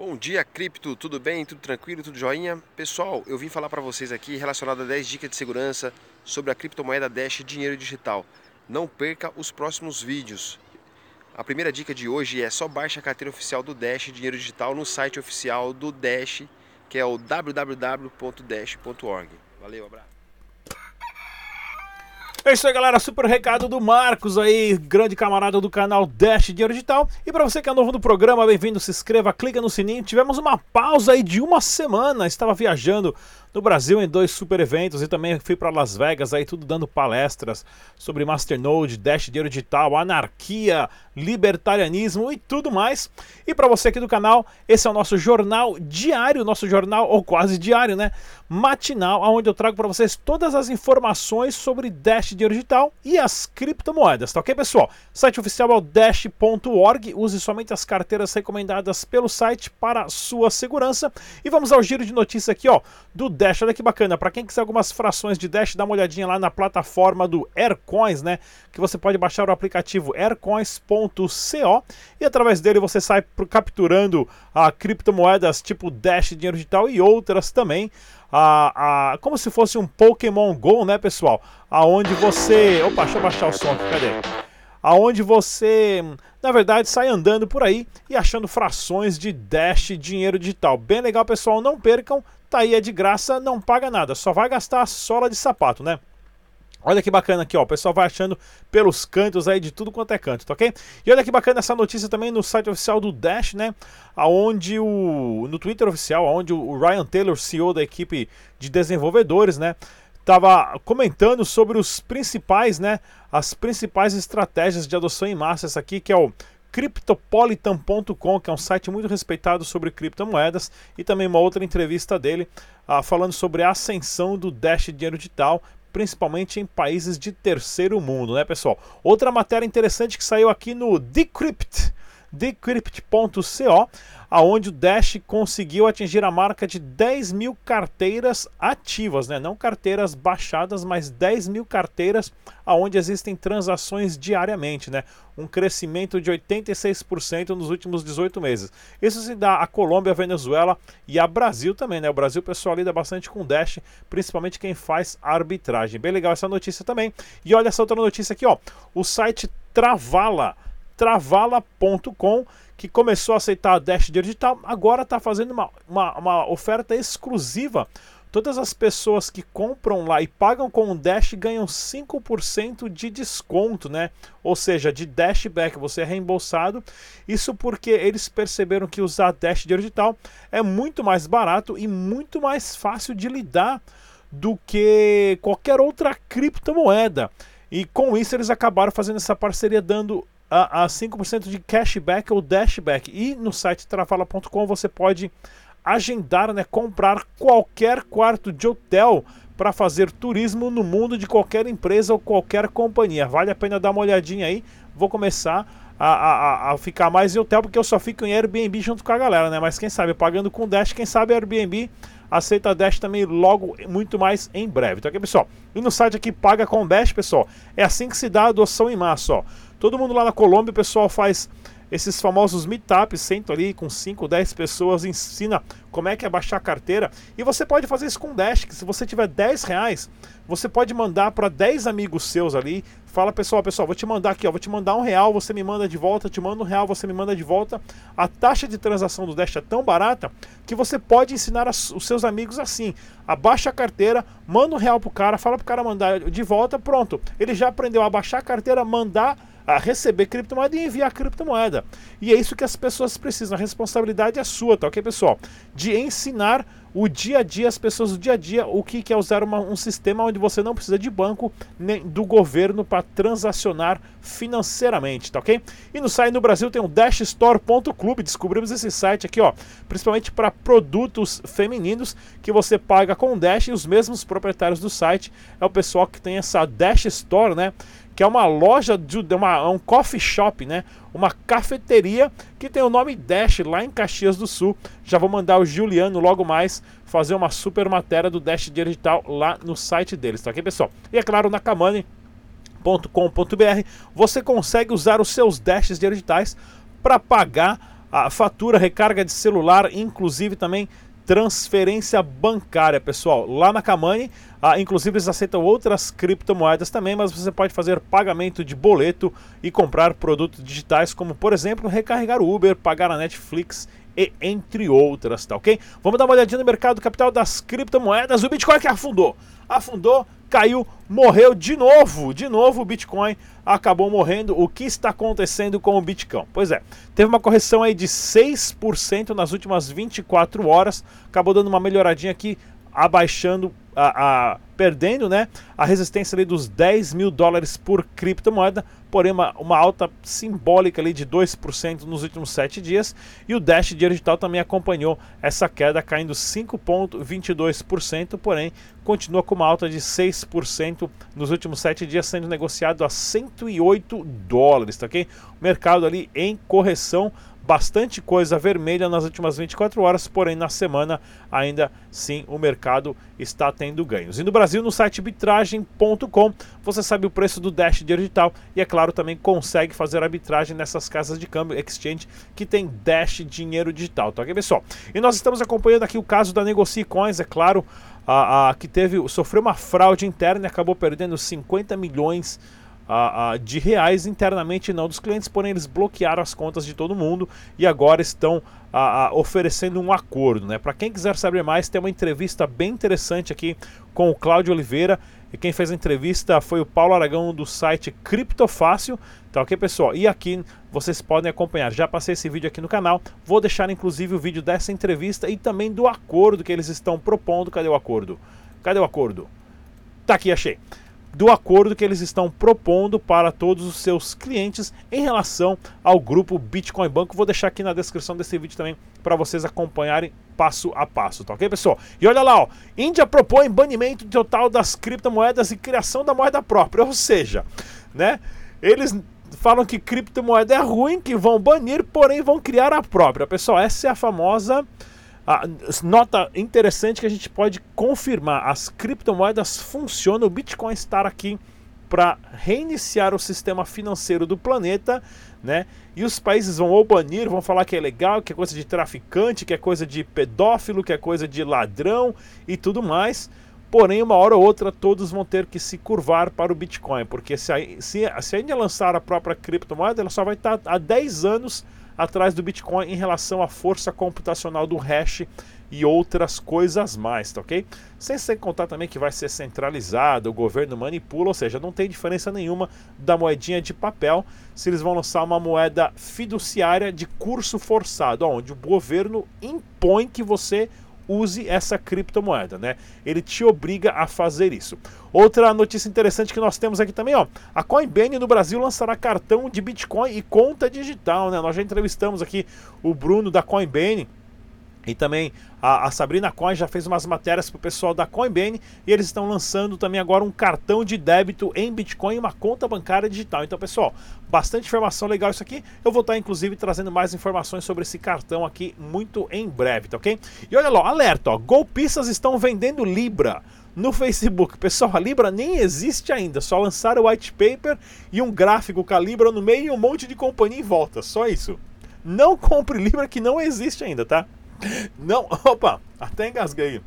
Bom dia, cripto, tudo bem? Tudo tranquilo? Tudo joinha? Pessoal, eu vim falar para vocês aqui relacionado a 10 dicas de segurança sobre a criptomoeda Dash Dinheiro Digital. Não perca os próximos vídeos. A primeira dica de hoje é só baixe a carteira oficial do Dash Dinheiro Digital no site oficial do Dash, que é o www.dash.org. Valeu, abraço. É isso aí, galera. Super recado do Marcos aí, grande camarada do canal Dash Dinheiro Digital. E para você que é novo no programa, bem-vindo, se inscreva, clica no sininho. Tivemos uma pausa aí de uma semana. Estava viajando no Brasil em dois super eventos e também fui para Las Vegas aí tudo dando palestras sobre Masternode, Dash Dinheiro Digital, anarquia, libertarianismo e tudo mais. E para você aqui do canal, esse é o nosso jornal diário, nosso jornal ou quase diário, né? Matinal, onde eu trago para vocês todas as informações sobre Dash Dinheiro Digital e as criptomoedas, tá ok, pessoal? Site oficial é o dash.org. Use somente as carteiras recomendadas pelo site para sua segurança. E vamos ao giro de notícias aqui, ó, do Dash. Olha que bacana. Para quem quiser algumas frações de Dash, dá uma olhadinha lá na plataforma do Aircoins, né? Que você pode baixar o aplicativo aircoins.co e através dele você sai capturando a criptomoedas tipo Dash, dinheiro digital e outras também. A, a, como se fosse um Pokémon Go, né, pessoal? Aonde você. Opa, deixa eu baixar o som aqui, cadê? aonde você, na verdade, sai andando por aí e achando frações de Dash dinheiro digital. Bem legal, pessoal, não percam, tá aí, é de graça, não paga nada, só vai gastar a sola de sapato, né? Olha que bacana aqui, ó. O pessoal vai achando pelos cantos aí de tudo quanto é canto, tá ok? E olha que bacana essa notícia também no site oficial do Dash, né? Aonde o no Twitter oficial, onde o Ryan Taylor, CEO da equipe de desenvolvedores, né, estava comentando sobre os principais, né, as principais estratégias de adoção em massa, essa aqui que é o Cryptopolitan.com, que é um site muito respeitado sobre criptomoedas, e também uma outra entrevista dele uh, falando sobre a ascensão do Dash Dinheiro Digital, principalmente em países de terceiro mundo, né, pessoal? Outra matéria interessante que saiu aqui no Decrypt, decrypt.co, aonde o Dash conseguiu atingir a marca de 10 mil carteiras ativas, né? não carteiras baixadas, mas 10 mil carteiras aonde existem transações diariamente, né? um crescimento de 86% nos últimos 18 meses. Isso se dá a Colômbia, a Venezuela e a Brasil também. Né? O Brasil pessoal lida bastante com Dash, principalmente quem faz arbitragem. Bem legal essa notícia também. E olha essa outra notícia aqui, ó. o site Travala Travala.com, que começou a aceitar a Dash Digital, agora está fazendo uma, uma, uma, oferta exclusiva. Todas as pessoas que compram lá e pagam com o Dash ganham 5% de desconto, né? Ou seja, de Dashback, você é reembolsado. Isso porque eles perceberam que usar Dash Digital é muito mais barato e muito mais fácil de lidar do que qualquer outra criptomoeda. E com isso eles acabaram fazendo essa parceria dando a, a 5% de cashback ou dashback. E no site travala.com você pode agendar, né, comprar qualquer quarto de hotel para fazer turismo no mundo de qualquer empresa ou qualquer companhia. Vale a pena dar uma olhadinha aí. Vou começar a, a, a, ficar mais em hotel porque eu só fico em Airbnb junto com a galera, né? Mas quem sabe pagando com Dash, quem sabe Airbnb aceita Dash também logo muito mais em breve. Então aqui, pessoal. E no site aqui paga com Dash, pessoal. É assim que se dá a adoção em massa, ó. Todo mundo lá na Colômbia, o pessoal faz esses famosos meetups, senta ali com 5, 10 pessoas, ensina como é que é baixar a carteira. E você pode fazer isso com Dash, que se você tiver 10 reais, você pode mandar para 10 amigos seus ali. Fala, pessoal, pessoal, vou te mandar aqui, ó, vou te mandar um real, você me manda de volta, te mando um real, você me manda de volta. A taxa de transação do Dash é tão barata que você pode ensinar os seus amigos assim. Abaixa a carteira, manda um real pro cara, fala pro cara mandar de volta, pronto. Ele já aprendeu a baixar a carteira, mandar a receber criptomoeda e enviar criptomoeda. E é isso que as pessoas precisam. A responsabilidade é sua, tá ok, pessoal? De ensinar o dia a dia, as pessoas do dia a dia, o que é usar uma, um sistema onde você não precisa de banco nem do governo para transacionar financeiramente, tá ok? E no site no Brasil tem o dashstore.club, descobrimos esse site aqui, ó, principalmente para produtos femininos que você paga com Dash e os mesmos proprietários do site é o pessoal que tem essa Dash Store, né? Que é uma loja de uma, um coffee shop, né? Uma cafeteria que tem o nome Dash lá em Caxias do Sul. Já vou mandar o Juliano logo mais fazer uma super matéria do Dash Digital lá no site deles, tá aqui, pessoal? E é claro, na Kamani .com.br você consegue usar os seus dashes digitais para pagar a fatura, recarga de celular, inclusive também transferência bancária, pessoal. Lá na Kamani, ah, inclusive eles aceitam outras criptomoedas também, mas você pode fazer pagamento de boleto e comprar produtos digitais, como por exemplo, recarregar o Uber, pagar a Netflix e entre outras, tá ok? Vamos dar uma olhadinha no mercado capital das criptomoedas. O Bitcoin que afundou, afundou, caiu, morreu de novo, de novo o Bitcoin acabou morrendo. O que está acontecendo com o Bitcoin? Pois é, teve uma correção aí de 6% nas últimas 24 horas, acabou dando uma melhoradinha aqui, abaixando a, a, perdendo né, a resistência ali dos 10 mil dólares por criptomoeda, porém uma, uma alta simbólica ali de 2% nos últimos 7 dias. E o Dash Digital também acompanhou essa queda, caindo 5,22%, porém continua com uma alta de 6% nos últimos 7 dias, sendo negociado a 108 dólares, tá ok? O mercado ali em correção bastante coisa vermelha nas últimas 24 horas, porém na semana ainda sim o mercado está tendo ganhos. E no Brasil, no site arbitragem.com, você sabe o preço do Dash digital e é claro também consegue fazer arbitragem nessas casas de câmbio exchange que tem Dash dinheiro digital, tá ok pessoal? E nós estamos acompanhando aqui o caso da Negocie Coins, é claro, a, a, que teve sofreu uma fraude interna e acabou perdendo 50 milhões de de reais internamente não dos clientes, porém eles bloquearam as contas de todo mundo e agora estão oferecendo um acordo. Né? Para quem quiser saber mais, tem uma entrevista bem interessante aqui com o Cláudio Oliveira. E quem fez a entrevista foi o Paulo Aragão do site Criptofácil. Tá ok, pessoal? E aqui vocês podem acompanhar. Já passei esse vídeo aqui no canal. Vou deixar inclusive o vídeo dessa entrevista e também do acordo que eles estão propondo. Cadê o acordo? Cadê o acordo? Tá aqui, achei do acordo que eles estão propondo para todos os seus clientes em relação ao grupo Bitcoin Banco. Vou deixar aqui na descrição desse vídeo também para vocês acompanharem passo a passo, tá ok, pessoal? E olha lá, ó, Índia propõe banimento total das criptomoedas e criação da moeda própria, ou seja, né, eles falam que criptomoeda é ruim, que vão banir, porém vão criar a própria. Pessoal, essa é a famosa ah, nota interessante que a gente pode confirmar: as criptomoedas funcionam, o Bitcoin está aqui para reiniciar o sistema financeiro do planeta, né? E os países vão ou banir, vão falar que é legal, que é coisa de traficante, que é coisa de pedófilo, que é coisa de ladrão e tudo mais. Porém, uma hora ou outra, todos vão ter que se curvar para o Bitcoin, porque se a, se, se a lançar a própria criptomoeda, ela só vai estar há 10 anos atrás do Bitcoin em relação à força computacional do hash e outras coisas mais, tá ok? Sem ser contar também que vai ser centralizado, o governo manipula, ou seja, não tem diferença nenhuma da moedinha de papel se eles vão lançar uma moeda fiduciária de curso forçado, onde o governo impõe que você use essa criptomoeda, né? Ele te obriga a fazer isso. Outra notícia interessante que nós temos aqui também, ó, a Coinbase no Brasil lançará cartão de Bitcoin e conta digital, né? Nós já entrevistamos aqui o Bruno da Coinbase e também a, a, Sabrina Coin já fez umas matérias para o pessoal da Coinbase e eles estão lançando também agora um cartão de débito em Bitcoin e uma conta bancária digital. Então, pessoal, bastante informação legal isso aqui. Eu vou estar, inclusive, trazendo mais informações sobre esse cartão aqui muito em breve, tá ok? E olha lá, alerta, ó, golpistas estão vendendo Libra no Facebook. Pessoal, a Libra nem existe ainda, só lançaram o white paper e um gráfico com a Libra no meio e um monte de companhia em volta, só isso. Não compre Libra que não existe ainda, tá? Não, opa, até engasguei.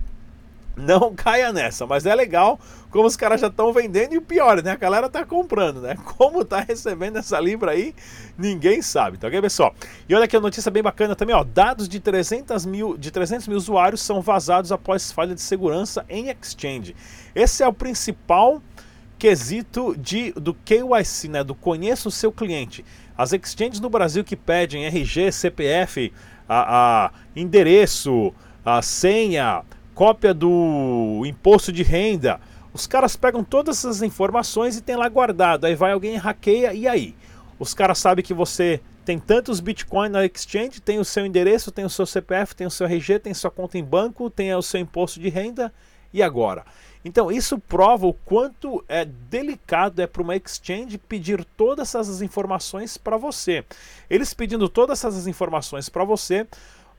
Não caia nessa, mas é legal como os caras já estão vendendo e o pior, né? A galera tá comprando, né? Como tá recebendo essa libra aí, ninguém sabe, tá ok, pessoal? E olha aqui a notícia bem bacana também, ó. Dados de 300 mil, de 300 mil usuários são vazados após falha de segurança em exchange. Esse é o principal quesito de, do KYC, né? Do conheça o seu cliente. As exchanges no Brasil que pedem RG, CPF, a, a endereço, a senha, cópia do imposto de renda. Os caras pegam todas essas informações e tem lá guardado. Aí vai alguém hackeia e aí? Os caras sabem que você tem tantos Bitcoin na exchange, tem o seu endereço, tem o seu CPF, tem o seu RG, tem sua conta em banco, tem o seu imposto de renda. E agora? Então, isso prova o quanto é delicado é para uma exchange pedir todas essas informações para você. Eles pedindo todas essas informações para você,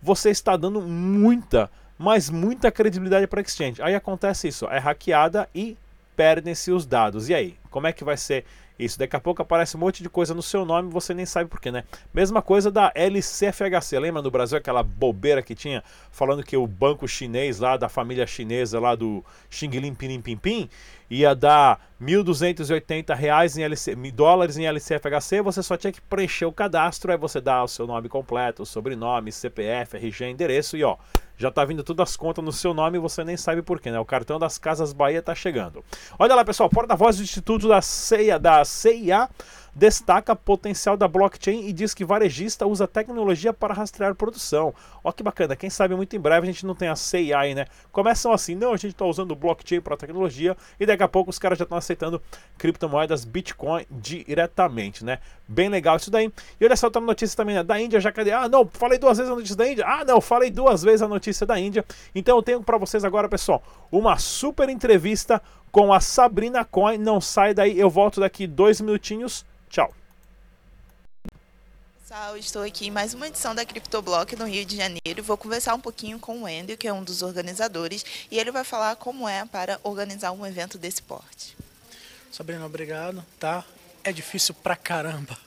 você está dando muita, mas muita credibilidade para a exchange. Aí acontece isso, é hackeada e perdem-se os dados. E aí, como é que vai ser Isso, daqui a pouco aparece um monte de coisa no seu nome você nem sabe porquê, né? Mesma coisa da LCFHC, lembra no Brasil aquela bobeira que tinha falando que o banco chinês lá, da família chinesa lá do Xing Lim Pim Pim Pim, ia dar 1.280 reais em LC, dólares em LCFHC, você só tinha que preencher o cadastro, aí você dá o seu nome completo, o sobrenome, CPF, RG, endereço e ó, já tá vindo todas as contas no seu nome e você nem sabe porquê, né? O cartão das Casas Bahia tá chegando. Olha lá, pessoal, porta-voz do Instituto da CIA, da CIA destaca potencial da blockchain e diz que varejista usa tecnologia para rastrear produção. Ó que bacana, quem sabe muito em breve a gente não tem a CIA aí, né? Começam assim, não, a gente está usando blockchain para tecnologia e daqui a pouco os caras já estão aceitando criptomoedas Bitcoin diretamente, né? Bem legal isso daí. E olha só, outra notícia também, né? Da Índia já cadê? Ah, não, falei duas vezes a notícia da Índia. Ah, não, falei duas vezes a notícia da Índia. Então eu tenho para vocês agora, pessoal, uma super entrevista com a Sabrina Coin. Não sai daí, eu volto daqui dois minutinhos. Tchau. Pessoal, estou aqui em mais uma edição da CryptoBlock no Rio de Janeiro. Vou conversar um pouquinho com o Wendel, que é um dos organizadores, e ele vai falar como é para organizar um evento desse porte. Sabrina, obrigado, tá? É difícil pra caramba.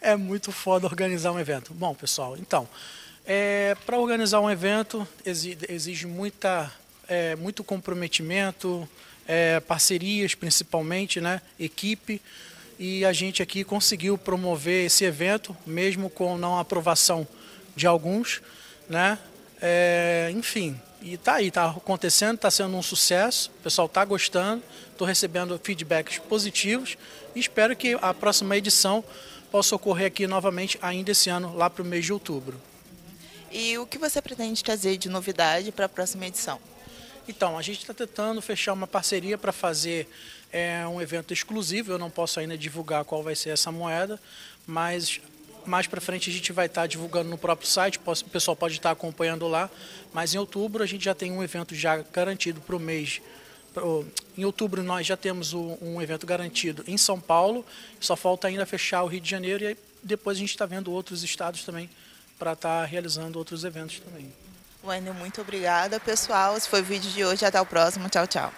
É muito foda organizar um evento. Bom, pessoal, então, é, para organizar um evento exige, exige muita, é, muito comprometimento, é, parcerias principalmente, né? Equipe e a gente aqui conseguiu promover esse evento, mesmo com não aprovação de alguns, né? É, enfim, e tá aí, tá acontecendo, está sendo um sucesso, o pessoal está gostando, estou recebendo feedbacks positivos e espero que a próxima edição possa ocorrer aqui novamente ainda esse ano, lá para o mês de outubro. E o que você pretende trazer de novidade para a próxima edição? Então, a gente está tentando fechar uma parceria para fazer é, um evento exclusivo. Eu não posso ainda divulgar qual vai ser essa moeda, mas mais para frente a gente vai estar tá divulgando no próprio site. O pessoal pode estar tá acompanhando lá. Mas em outubro a gente já tem um evento já garantido para o mês. Em outubro nós já temos um evento garantido em São Paulo. Só falta ainda fechar o Rio de Janeiro e depois a gente está vendo outros estados também para estar tá realizando outros eventos também. Wendel, muito obrigada, pessoal. Esse foi o vídeo de hoje. Até o próximo. Tchau, tchau.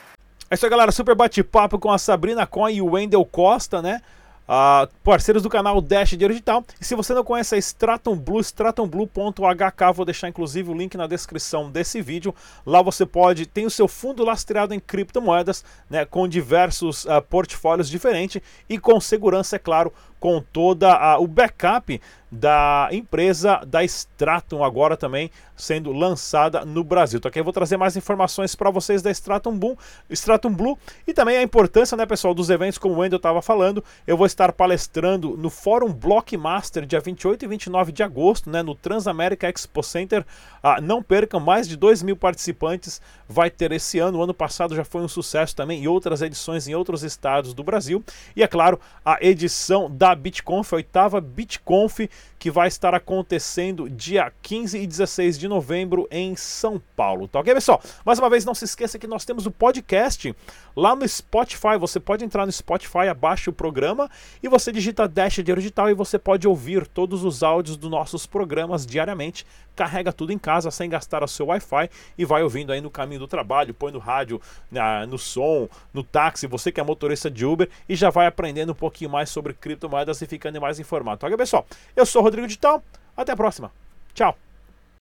É isso aí, galera. Super bate-papo com a Sabrina Coin e o Wendel Costa, né? Uh, parceiros do canal Dash Dinheiro Digital. E se você não conhece a Stratum Blue, stratumblue.hk, vou deixar inclusive o link na descrição desse vídeo. Lá você pode, tem o seu fundo lastreado em criptomoedas, né, com diversos uh, portfólios diferentes e com segurança, é claro, com toda o backup da empresa da Stratum agora também sendo lançada no Brasil. Então aqui eu vou trazer mais informações para vocês da Stratum Blue, Stratum Blue e também a importância, né, pessoal, dos eventos como o Wendel estava falando. Eu vou estar palestrando no Fórum Blockmaster dia 28 e 29 de agosto, né, no Transamérica Expo Center. Ah, não percam, mais de 2 mil participantes vai ter esse ano. O ano passado já foi um sucesso também e outras edições em outros estados do Brasil. E é claro, a edição da BitConf, a oitava BitConf, que vai estar acontecendo dia 15 e 16 de novembro em São Paulo. Tá ok, pessoal? Mais uma vez, não se esqueça que nós temos o podcast lá no Spotify. Você pode entrar no Spotify, abaixa o programa e você digita Dash Digital e você pode ouvir todos os áudios dos nossos programas diariamente. Carrega tudo em casa sem gastar o seu Wi-Fi e vai ouvindo aí no caminho do trabalho, põe no rádio, na, no som, no táxi, você que é motorista de Uber e já vai aprendendo um pouquinho mais sobre criptomoedas e ficando mais informado. Tá ok, pessoal? Eu sou o Rodrigo Digital. Até a próxima. Tchau.